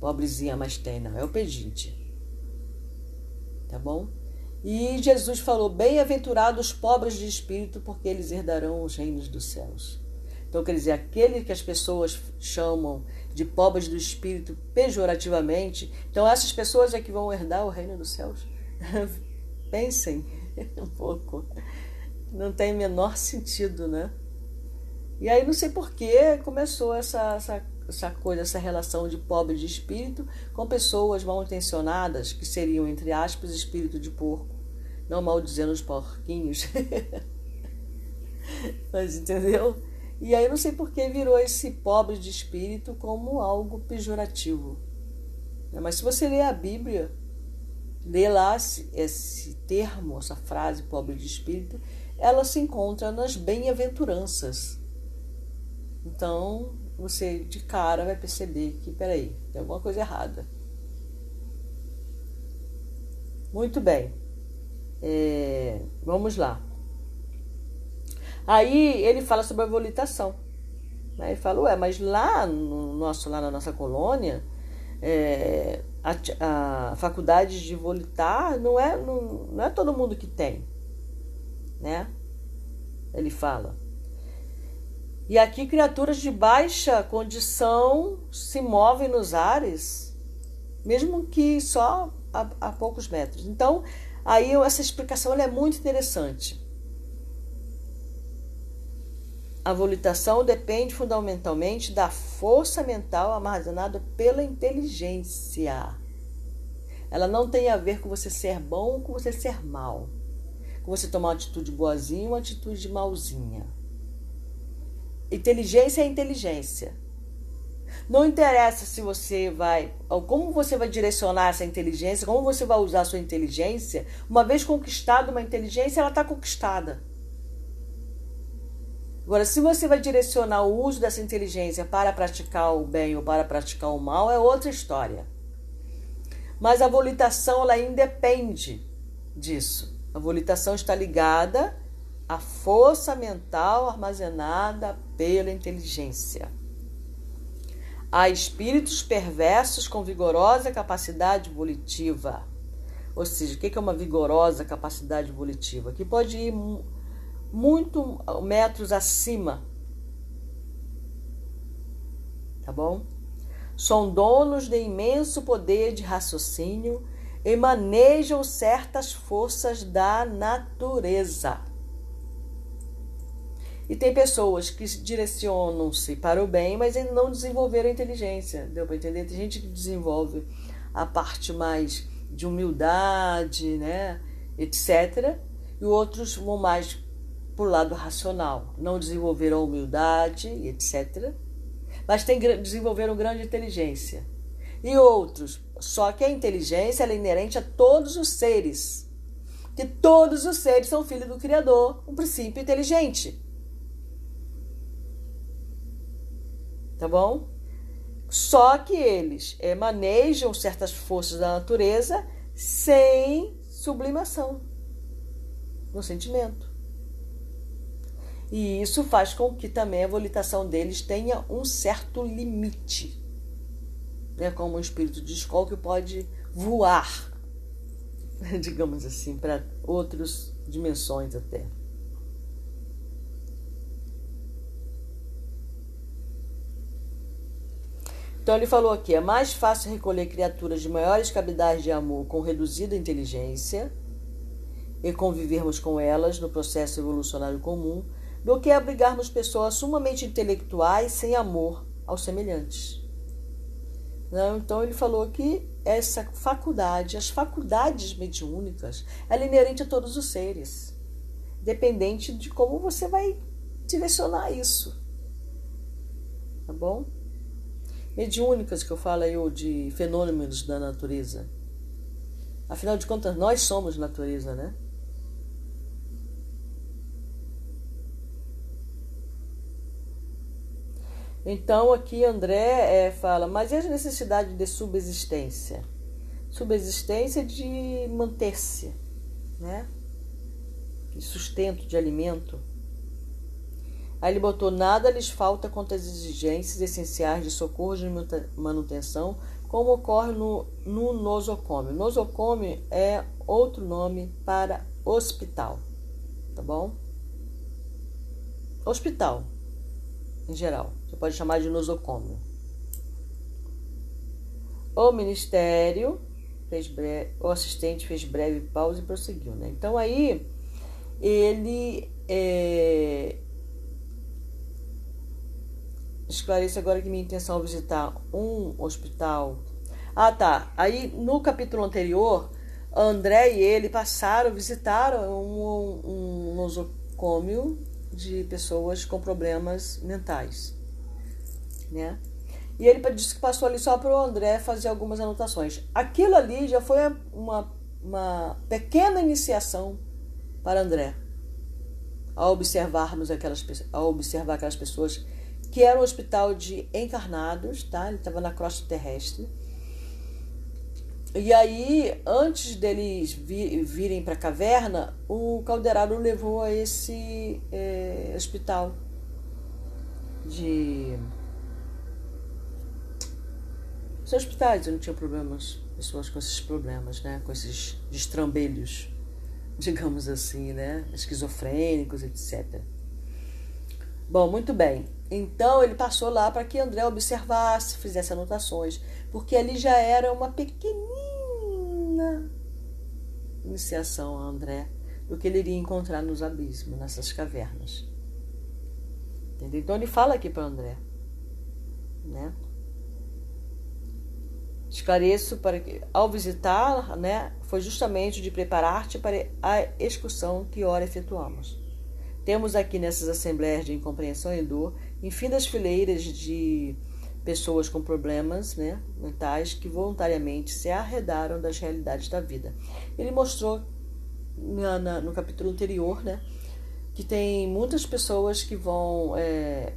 [SPEAKER 1] pobrezinha, mas tem, não. É o pedinte tá bom? E Jesus falou: Bem-aventurados os pobres de espírito, porque eles herdarão os reinos dos céus. Então, quer dizer, aquele que as pessoas chamam de pobres do espírito pejorativamente, então essas pessoas é que vão herdar o reino dos céus? *laughs* Pensem *laughs* um pouco. Não tem menor sentido, né? E aí, não sei por que começou essa, essa essa coisa, essa relação de pobre de espírito com pessoas mal intencionadas, que seriam, entre aspas, espírito de porco. Não mal dizendo os porquinhos. *laughs* Mas entendeu? E aí não sei por que virou esse pobre de espírito como algo pejorativo. Mas se você ler a Bíblia, lê lá esse termo, essa frase pobre de espírito, ela se encontra nas bem-aventuranças. Então, você de cara vai perceber que, peraí, tem alguma coisa errada. Muito bem. É, vamos lá. Aí ele fala sobre a volitação. Né? Ele fala, ué, mas lá, no nosso, lá na nossa colônia, é, a, a, faculdade de volitar não é, não, não é todo mundo que tem. Né? Ele fala. E aqui criaturas de baixa condição se movem nos ares, mesmo que só a, a poucos metros. Então, aí essa explicação é muito interessante. A volitação depende fundamentalmente da força mental armazenada pela inteligência. Ela não tem a ver com você ser bom ou com você ser mal. Com você tomar uma atitude boazinha ou uma atitude malzinha. Inteligência é inteligência. Não interessa se você vai, como você vai direcionar essa inteligência, como você vai usar a sua inteligência. Uma vez conquistada uma inteligência, ela está conquistada. Agora, se você vai direcionar o uso dessa inteligência para praticar o bem ou para praticar o mal, é outra história. Mas a volitação ela independe disso. A volitação está ligada à força mental armazenada pela inteligência. Há espíritos perversos com vigorosa capacidade volitiva. Ou seja, o que é uma vigorosa capacidade volitiva? Que pode ir muito metros acima. Tá bom? São donos de imenso poder de raciocínio e manejam certas forças da natureza. E tem pessoas que direcionam-se para o bem, mas ainda não desenvolveram a inteligência. Deu para entender? Tem gente que desenvolve a parte mais de humildade, né, etc. E outros vão mais por lado racional, não desenvolveram humildade, etc. Mas tem, desenvolveram grande inteligência. E outros, só que a inteligência é inerente a todos os seres. Que todos os seres são filhos do Criador, um princípio inteligente. Tá bom? Só que eles é, manejam certas forças da natureza sem sublimação no sentimento. E isso faz com que também a volitação deles tenha um certo limite. Né? Como um espírito de escola que pode voar, *laughs* digamos assim, para outras dimensões até. Então ele falou aqui: é mais fácil recolher criaturas de maiores capacidades de amor com reduzida inteligência e convivermos com elas no processo evolucionário comum do que abrigarmos pessoas sumamente intelectuais sem amor aos semelhantes. Então ele falou que essa faculdade, as faculdades mediúnicas, ela é inerente a todos os seres, dependente de como você vai direcionar isso. Tá bom? Mediúnicas que eu falo ou de fenômenos da natureza. Afinal de contas, nós somos natureza, né? Então aqui André é, fala, mas e a necessidade de subsistência? Subsistência de manter-se, né? De sustento, de alimento. Aí ele botou: nada lhes falta quanto às exigências essenciais de socorro de manutenção, como ocorre no, no nosocômio. Nosocômio é outro nome para hospital, tá bom? Hospital, em geral. Você pode chamar de nosocômio. O ministério fez breve, o assistente fez breve pausa e prosseguiu, né? Então aí ele é, esclarece agora que minha intenção é visitar um hospital. Ah, tá. Aí no capítulo anterior, André e ele passaram, visitaram um, um nosocômio de pessoas com problemas mentais né? E ele disse que passou ali só para o André fazer algumas anotações. Aquilo ali já foi uma, uma pequena iniciação para André, ao observarmos aquelas, ao observar aquelas pessoas que era um hospital de encarnados, tá? Ele estava na crosta terrestre. E aí, antes deles virem para a caverna, o Calderaro levou a esse é, hospital de. Os hospitais não tinham problemas, pessoas com esses problemas, né? Com esses destrambelhos, *laughs* digamos assim, né? Esquizofrênicos, etc. Bom, muito bem. Então ele passou lá para que André observasse, fizesse anotações, porque ali já era uma pequenina iniciação a André do que ele iria encontrar nos abismos, nessas cavernas. Entendeu? Então ele fala aqui para André, né? Esclareço para que, ao visitar, né, foi justamente de preparar-te para a excursão que ora efetuamos. Temos aqui nessas assembleias de incompreensão e dor infindas fileiras de pessoas com problemas né, mentais que voluntariamente se arredaram das realidades da vida. Ele mostrou na, na, no capítulo anterior né, que tem muitas pessoas que vão, é,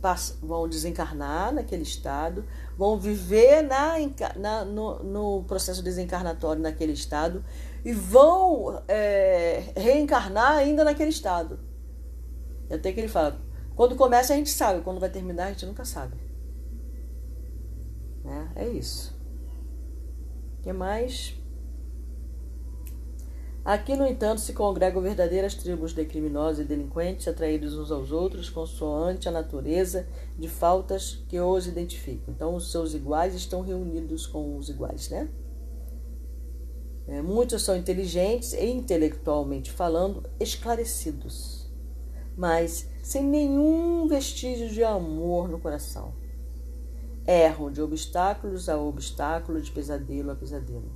[SPEAKER 1] pass, vão desencarnar naquele estado, vão viver na, na no, no, processo desencarnatório naquele estado e vão é, reencarnar ainda naquele estado. Até que ele fala: quando começa a gente sabe, quando vai terminar a gente nunca sabe. Né? É isso. O que mais? Aqui, no entanto, se congregam verdadeiras tribos de criminosos e delinquentes atraídos uns aos outros, consoante a natureza de faltas que os identificam. Então, os seus iguais estão reunidos com os iguais, né? É, muitos são inteligentes e, intelectualmente falando, esclarecidos mas sem nenhum vestígio de amor no coração. Erram de obstáculos a obstáculo, de pesadelo a pesadelo.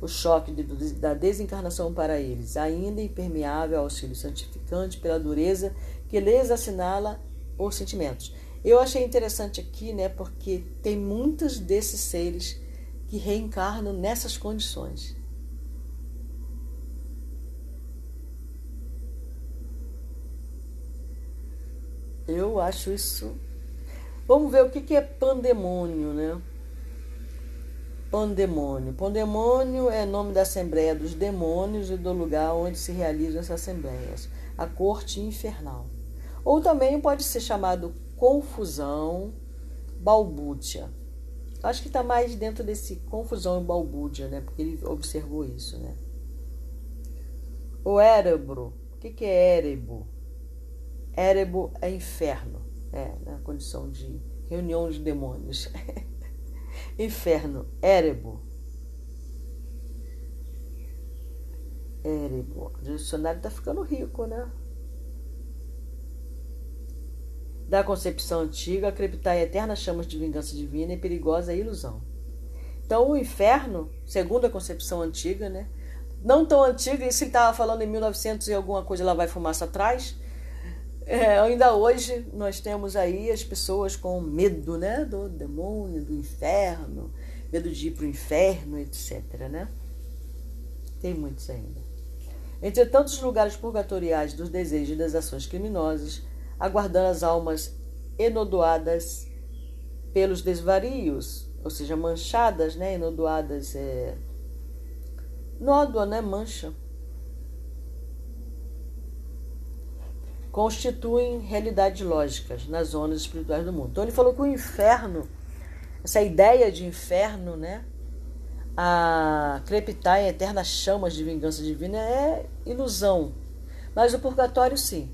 [SPEAKER 1] O choque de, da desencarnação para eles, ainda impermeável ao auxílio santificante pela dureza que lhes assinala os sentimentos. Eu achei interessante aqui, né, porque tem muitos desses seres que reencarnam nessas condições. Eu acho isso. Vamos ver o que é pandemônio, né? Pandemônio. Pandemônio é nome da Assembleia dos Demônios e do lugar onde se realizam essas assembleias, a corte infernal. Ou também pode ser chamado confusão, balbúrdia. Acho que está mais dentro desse confusão e balbúrdia, né? Porque ele observou isso, né? O Érebro. O que é Érebo? Érebo é inferno, é, na condição de reunião de demônios. *laughs* inferno, Érebo. Érebo. O dicionário está ficando rico, né? Da concepção antiga, acreditar em eternas chamas de vingança divina e perigosa ilusão. Então, o inferno, segundo a concepção antiga, né? Não tão antiga, isso ele estava falando em 1900 e alguma coisa lá vai fumaça atrás, é, ainda hoje nós temos aí as pessoas com medo né, do demônio, do inferno, medo de ir para o inferno, etc. Né? Tem muitos ainda. Entre tantos lugares purgatoriais dos desejos e das ações criminosas, aguardando as almas enodoadas pelos desvarios, ou seja, manchadas, né, enodoadas, é... nódoa, né, mancha, constituem realidades lógicas nas zonas espirituais do mundo. Então ele falou que o inferno, essa ideia de inferno, né, a crepitar em eternas chamas de vingança divina é ilusão. Mas o purgatório sim.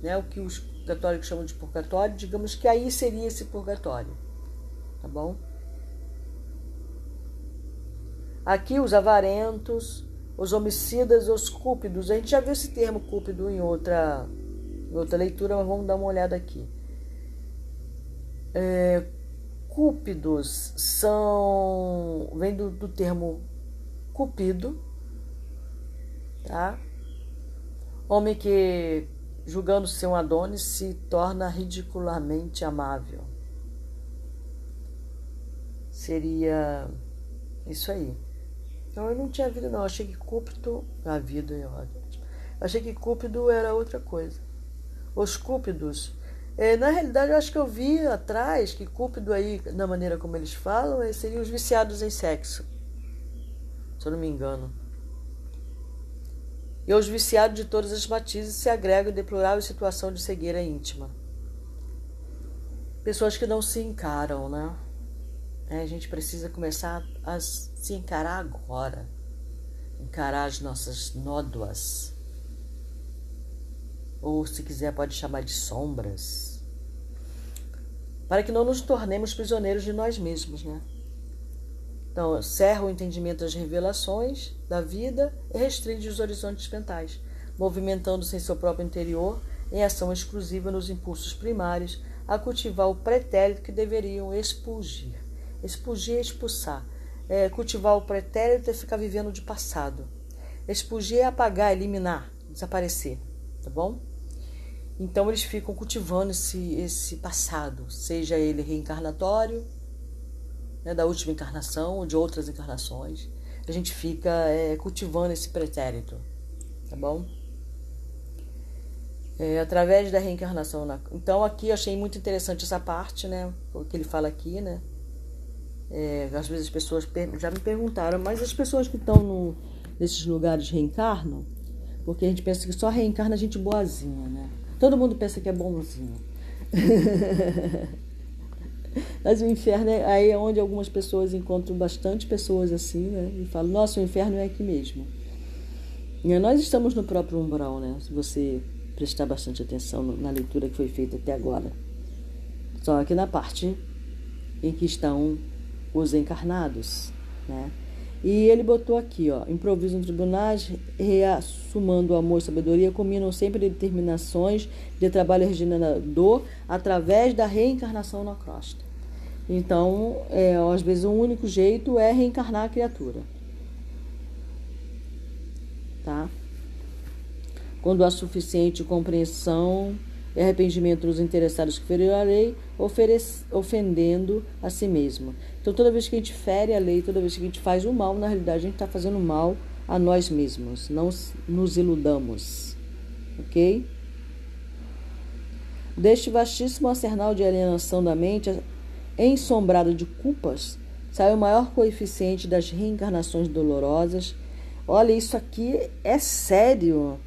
[SPEAKER 1] Né, o que os católicos chamam de purgatório, digamos que aí seria esse purgatório. Tá bom? Aqui os avarentos, os homicidas, os cúpidos. A gente já viu esse termo cúpido em outra, em outra leitura, mas vamos dar uma olhada aqui. É, cúpidos são. vem do, do termo cupido, tá? Homem que, julgando ser um Adonis, se torna ridiculamente amável. Seria isso aí. Então eu não tinha vida, não. Eu achei que Cúpido. A vida é ótimo. Achei que Cúpido era outra coisa. Os Cúpidos. É, na realidade, eu acho que eu vi atrás que Cúpido aí, na maneira como eles falam, é, seriam os viciados em sexo. se eu não me engano. E aos viciados de todas as matizes se agrega a deplorável situação de cegueira íntima. Pessoas que não se encaram, né? É, a gente precisa começar a se encarar agora. Encarar as nossas nódoas. Ou, se quiser, pode chamar de sombras. Para que não nos tornemos prisioneiros de nós mesmos, né? Então, cerra o entendimento das revelações da vida e restringe os horizontes mentais, movimentando-se em seu próprio interior, em ação exclusiva nos impulsos primários, a cultivar o pretérito que deveriam expulgir. Expulgir é expulsar. É, cultivar o pretérito é ficar vivendo de passado. Expulgir é apagar, eliminar, desaparecer. Tá bom? Então eles ficam cultivando esse, esse passado, seja ele reencarnatório, né, da última encarnação ou de outras encarnações. A gente fica é, cultivando esse pretérito, tá bom? É, através da reencarnação. Na... Então aqui eu achei muito interessante essa parte, né? O que ele fala aqui, né? É, às vezes as pessoas já me perguntaram, mas as pessoas que estão no, nesses lugares reencarnam? Porque a gente pensa que só reencarna gente boazinha, né? Todo mundo pensa que é bonzinho. *laughs* Mas o inferno é aí é onde algumas pessoas encontram bastante pessoas assim, né? E falam, nossa, o inferno é aqui mesmo. E nós estamos no próprio umbral, né? Se você prestar bastante atenção na leitura que foi feita até agora. Só que na parte em que estão os encarnados, né? E ele botou aqui, ó, improviso em tribunais, reassumando o amor e sabedoria, combinam sempre determinações de trabalho regenerador através da reencarnação na crosta. Então, é, às vezes, o único jeito é reencarnar a criatura. Tá? Quando há suficiente compreensão e arrependimento dos interessados que feriram a lei, ofendendo a si mesmo. Então, toda vez que a gente fere a lei, toda vez que a gente faz o mal, na realidade, a gente está fazendo mal a nós mesmos. Não nos iludamos. Ok? Deste vastíssimo arsenal de alienação da mente, ensombrada de culpas, sai o maior coeficiente das reencarnações dolorosas. Olha, isso aqui é sério.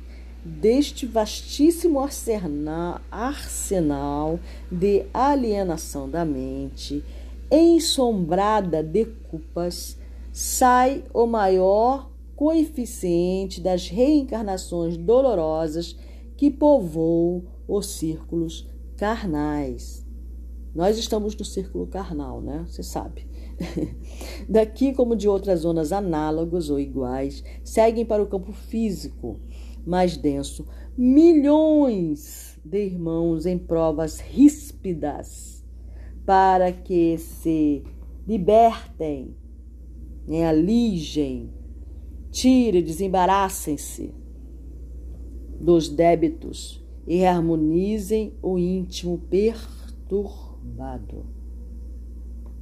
[SPEAKER 1] Deste vastíssimo arsenal, arsenal de alienação da mente, ensombrada de culpas, sai o maior coeficiente das reencarnações dolorosas que povoam os círculos carnais. Nós estamos no círculo carnal, né? Você sabe. *laughs* Daqui, como de outras zonas análogas ou iguais, seguem para o campo físico mais denso milhões de irmãos em provas ríspidas para que se libertem, né, aligem, tirem, desembaraçem-se dos débitos e harmonizem o íntimo perturbado.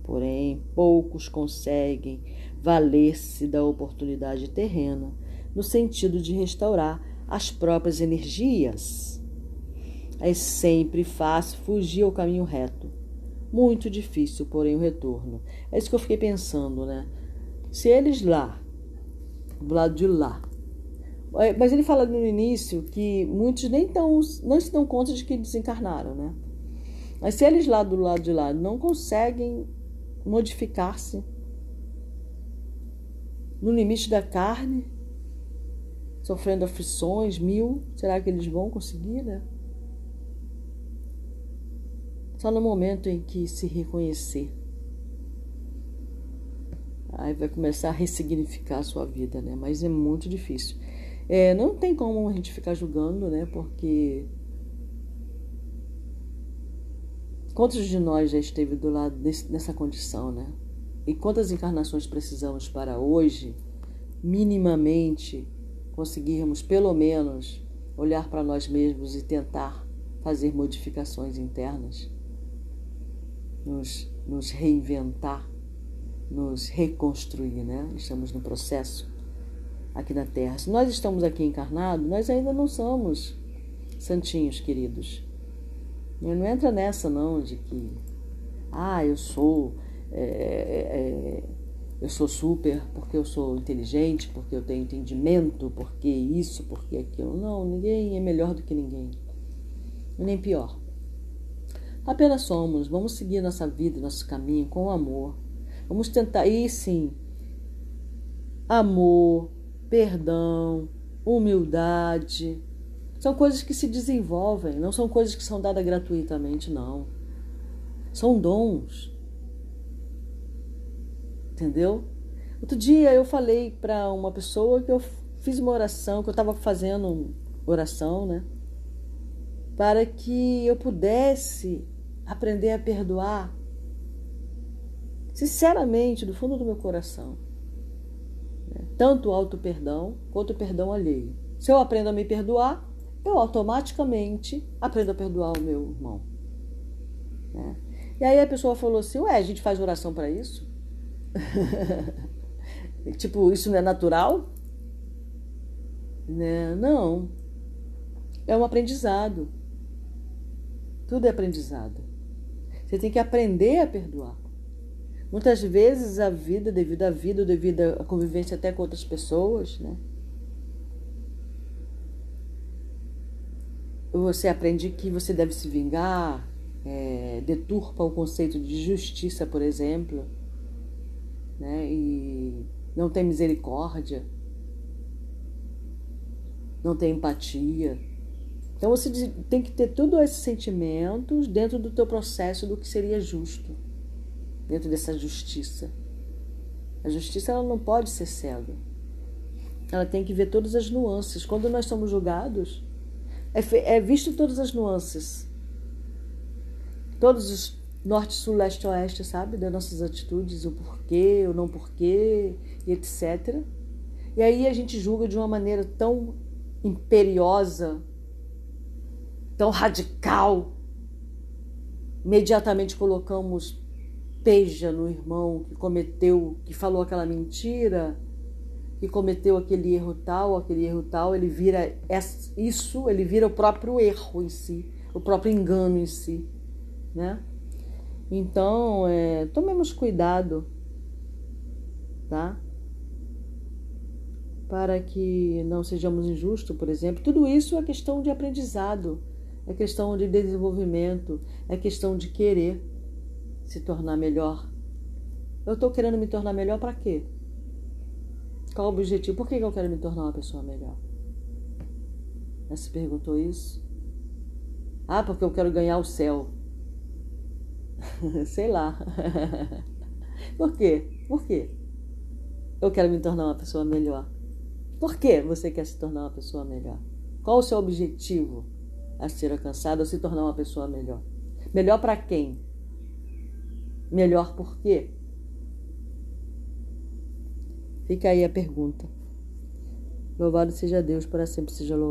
[SPEAKER 1] Porém, poucos conseguem valer-se da oportunidade terrena no sentido de restaurar as próprias energias. É sempre fácil fugir ao caminho reto. Muito difícil, porém, o retorno. É isso que eu fiquei pensando, né? Se eles lá, do lado de lá, é, mas ele fala no início que muitos nem tão, não se dão conta de que desencarnaram, né? Mas se eles lá do lado de lá não conseguem modificar-se no limite da carne, sofrendo aflições mil, será que eles vão conseguir, né? Só no momento em que se reconhecer. Aí vai começar a ressignificar a sua vida, né? Mas é muito difícil. É, não tem como a gente ficar julgando, né? Porque Quantos de nós já esteve do lado desse, nessa condição, né? E quantas encarnações precisamos para hoje, minimamente, conseguirmos pelo menos olhar para nós mesmos e tentar fazer modificações internas, nos, nos reinventar, nos reconstruir, né? Estamos no processo aqui na Terra. Se nós estamos aqui encarnados, nós ainda não somos santinhos, queridos. Não entra nessa não de que, ah, eu sou, é, é, eu sou super, porque eu sou inteligente, porque eu tenho entendimento, porque isso, porque aquilo. Não, ninguém é melhor do que ninguém. Nem pior. Apenas somos. Vamos seguir nossa vida, nosso caminho com amor. Vamos tentar. E sim, amor, perdão, humildade. São coisas que se desenvolvem, não são coisas que são dadas gratuitamente, não. São dons. Entendeu? Outro dia eu falei para uma pessoa que eu fiz uma oração, que eu estava fazendo oração, né? Para que eu pudesse aprender a perdoar. Sinceramente, do fundo do meu coração. Né? Tanto o auto-perdão quanto o perdão alheio. Se eu aprendo a me perdoar, eu automaticamente aprendo a perdoar o meu irmão. Né? E aí a pessoa falou assim: Ué, a gente faz oração para isso? *laughs* tipo, isso não é natural? Né? Não. É um aprendizado. Tudo é aprendizado. Você tem que aprender a perdoar. Muitas vezes a vida, devido à vida, devido à convivência até com outras pessoas, né? Você aprende que você deve se vingar, é, deturpa o conceito de justiça, por exemplo né? E não tem misericórdia, não tem empatia. Então você tem que ter todos esses sentimentos dentro do teu processo do que seria justo, dentro dessa justiça. A justiça ela não pode ser cega. Ela tem que ver todas as nuances. Quando nós somos julgados, é, é visto todas as nuances, todos os norte, sul, leste, oeste, sabe? Das nossas atitudes, o porquê, o não porquê, etc. E aí a gente julga de uma maneira tão imperiosa, tão radical. Imediatamente colocamos peja no irmão que cometeu, que falou aquela mentira, que cometeu aquele erro tal, aquele erro tal, ele vira isso, ele vira o próprio erro em si, o próprio engano em si, né? Então, é, tomemos cuidado, tá? Para que não sejamos injustos, por exemplo. Tudo isso é questão de aprendizado, é questão de desenvolvimento, é questão de querer se tornar melhor. Eu estou querendo me tornar melhor para quê? Qual o objetivo? Por que eu quero me tornar uma pessoa melhor? Já se perguntou isso? Ah, porque eu quero ganhar o céu. *laughs* Sei lá. *laughs* Por quê? Por quê? Eu quero me tornar uma pessoa melhor. Por que você quer se tornar uma pessoa melhor? Qual o seu objetivo a ser alcançado a se tornar uma pessoa melhor? Melhor para quem? Melhor por quê? Fica aí a pergunta. Louvado seja Deus, para sempre seja louvado.